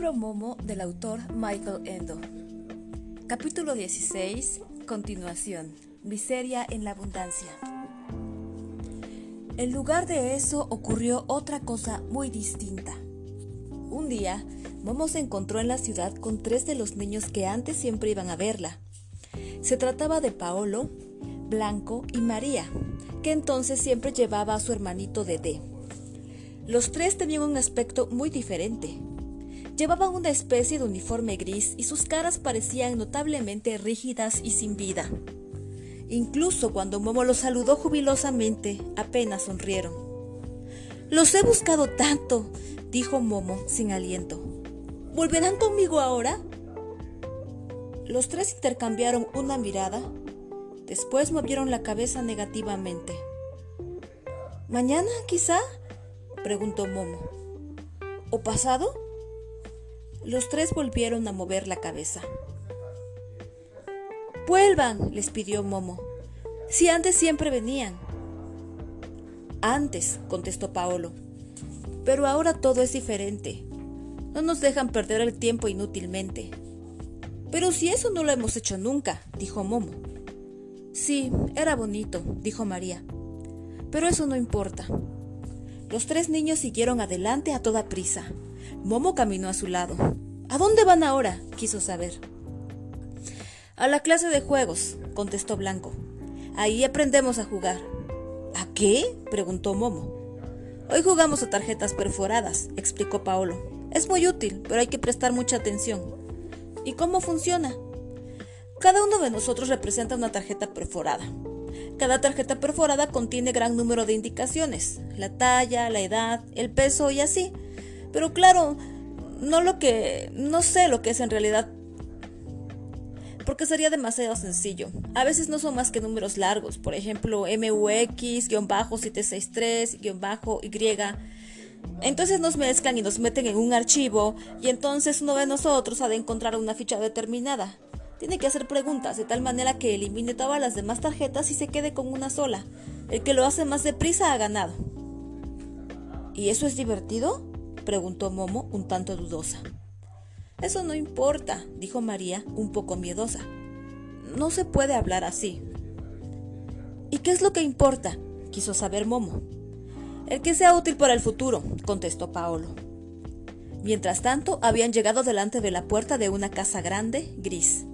libro Momo del autor Michael Endo. Capítulo 16. Continuación. Miseria en la abundancia. En lugar de eso ocurrió otra cosa muy distinta. Un día, Momo se encontró en la ciudad con tres de los niños que antes siempre iban a verla. Se trataba de Paolo, Blanco y María, que entonces siempre llevaba a su hermanito Dede. Los tres tenían un aspecto muy diferente. Llevaban una especie de uniforme gris y sus caras parecían notablemente rígidas y sin vida. Incluso cuando Momo los saludó jubilosamente, apenas sonrieron. Los he buscado tanto, dijo Momo sin aliento. ¿Volverán conmigo ahora? Los tres intercambiaron una mirada, después movieron la cabeza negativamente. ¿Mañana, quizá? preguntó Momo. ¿O pasado? Los tres volvieron a mover la cabeza. Vuelvan, les pidió Momo. Si antes siempre venían. Antes, contestó Paolo. Pero ahora todo es diferente. No nos dejan perder el tiempo inútilmente. Pero si eso no lo hemos hecho nunca, dijo Momo. Sí, era bonito, dijo María. Pero eso no importa. Los tres niños siguieron adelante a toda prisa. Momo caminó a su lado. ¿A dónde van ahora? quiso saber. A la clase de juegos, contestó Blanco. Ahí aprendemos a jugar. ¿A qué? preguntó Momo. Hoy jugamos a tarjetas perforadas, explicó Paolo. Es muy útil, pero hay que prestar mucha atención. ¿Y cómo funciona? Cada uno de nosotros representa una tarjeta perforada. Cada tarjeta perforada contiene gran número de indicaciones, la talla, la edad, el peso y así. Pero claro, no lo que, no sé lo que es en realidad, porque sería demasiado sencillo. A veces no son más que números largos, por ejemplo, MUX-763-Y. Entonces nos mezclan y nos meten en un archivo y entonces uno de nosotros ha de encontrar una ficha determinada. Tiene que hacer preguntas de tal manera que elimine todas las demás tarjetas y se quede con una sola. El que lo hace más deprisa ha ganado. ¿Y eso es divertido? Preguntó Momo un tanto dudosa. Eso no importa, dijo María un poco miedosa. No se puede hablar así. ¿Y qué es lo que importa? quiso saber Momo. El que sea útil para el futuro, contestó Paolo. Mientras tanto, habían llegado delante de la puerta de una casa grande, gris.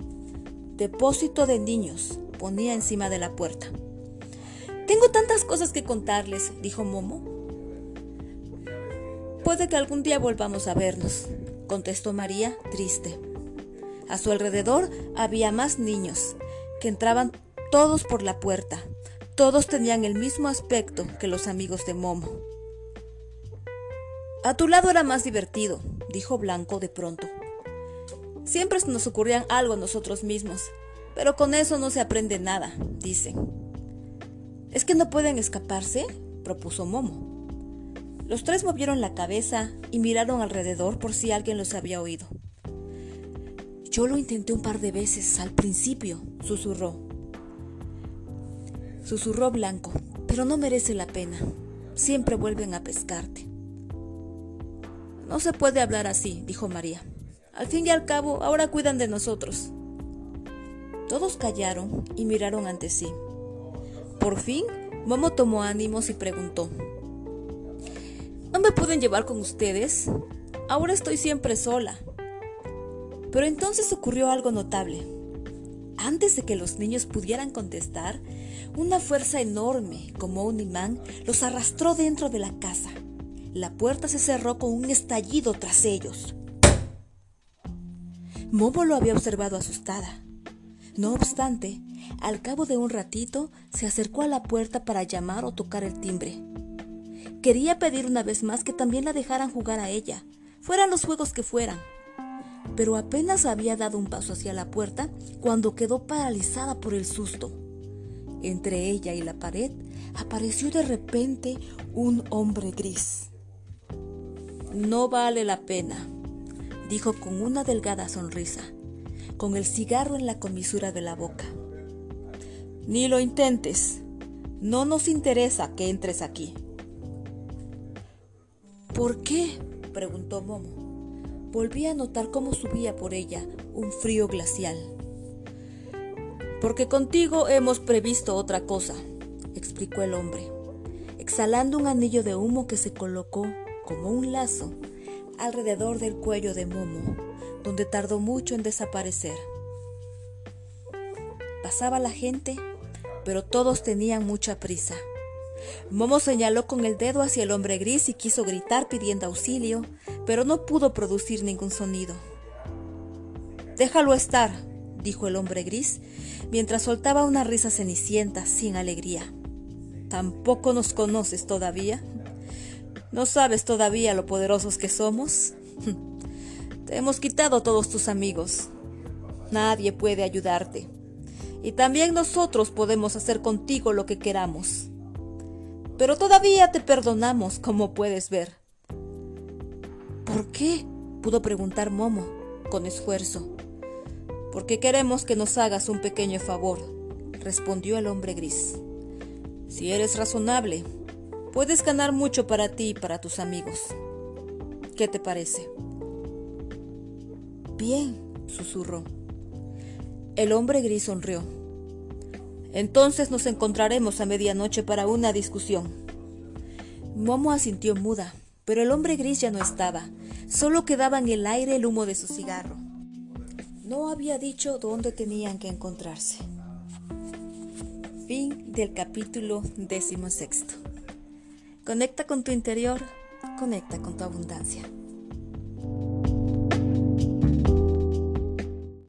Depósito de niños, ponía encima de la puerta. Tengo tantas cosas que contarles, dijo Momo, Puede que algún día volvamos a vernos, contestó María, triste. A su alrededor había más niños, que entraban todos por la puerta. Todos tenían el mismo aspecto que los amigos de Momo. A tu lado era más divertido, dijo Blanco de pronto. Siempre nos ocurrían algo a nosotros mismos, pero con eso no se aprende nada, dice. ¿Es que no pueden escaparse? propuso Momo. Los tres movieron la cabeza y miraron alrededor por si alguien los había oído. Yo lo intenté un par de veces al principio, susurró. Susurró Blanco, pero no merece la pena. Siempre vuelven a pescarte. No se puede hablar así, dijo María. Al fin y al cabo, ahora cuidan de nosotros. Todos callaron y miraron ante sí. Por fin, Momo tomó ánimos y preguntó. ¿No me pueden llevar con ustedes? Ahora estoy siempre sola. Pero entonces ocurrió algo notable. Antes de que los niños pudieran contestar, una fuerza enorme, como un imán, los arrastró dentro de la casa. La puerta se cerró con un estallido tras ellos. Momo lo había observado asustada. No obstante, al cabo de un ratito se acercó a la puerta para llamar o tocar el timbre. Quería pedir una vez más que también la dejaran jugar a ella, fueran los juegos que fueran. Pero apenas había dado un paso hacia la puerta cuando quedó paralizada por el susto. Entre ella y la pared apareció de repente un hombre gris. No vale la pena, dijo con una delgada sonrisa, con el cigarro en la comisura de la boca. Ni lo intentes. No nos interesa que entres aquí. ¿Por qué? preguntó Momo. volvía a notar cómo subía por ella un frío glacial. Porque contigo hemos previsto otra cosa, explicó el hombre, exhalando un anillo de humo que se colocó como un lazo alrededor del cuello de Momo, donde tardó mucho en desaparecer. Pasaba la gente, pero todos tenían mucha prisa. Momo señaló con el dedo hacia el hombre gris y quiso gritar pidiendo auxilio, pero no pudo producir ningún sonido. Déjalo estar, dijo el hombre gris, mientras soltaba una risa cenicienta sin alegría. ¿Tampoco nos conoces todavía? ¿No sabes todavía lo poderosos que somos? Te hemos quitado todos tus amigos. Nadie puede ayudarte. Y también nosotros podemos hacer contigo lo que queramos. Pero todavía te perdonamos, como puedes ver. ¿Por qué? pudo preguntar Momo, con esfuerzo. Porque queremos que nos hagas un pequeño favor, respondió el hombre gris. Si eres razonable, puedes ganar mucho para ti y para tus amigos. ¿Qué te parece? Bien, susurró. El hombre gris sonrió. Entonces nos encontraremos a medianoche para una discusión. Momo asintió muda, pero el hombre gris ya no estaba. Solo quedaba en el aire el humo de su cigarro. No había dicho dónde tenían que encontrarse. Fin del capítulo décimo sexto. Conecta con tu interior, conecta con tu abundancia.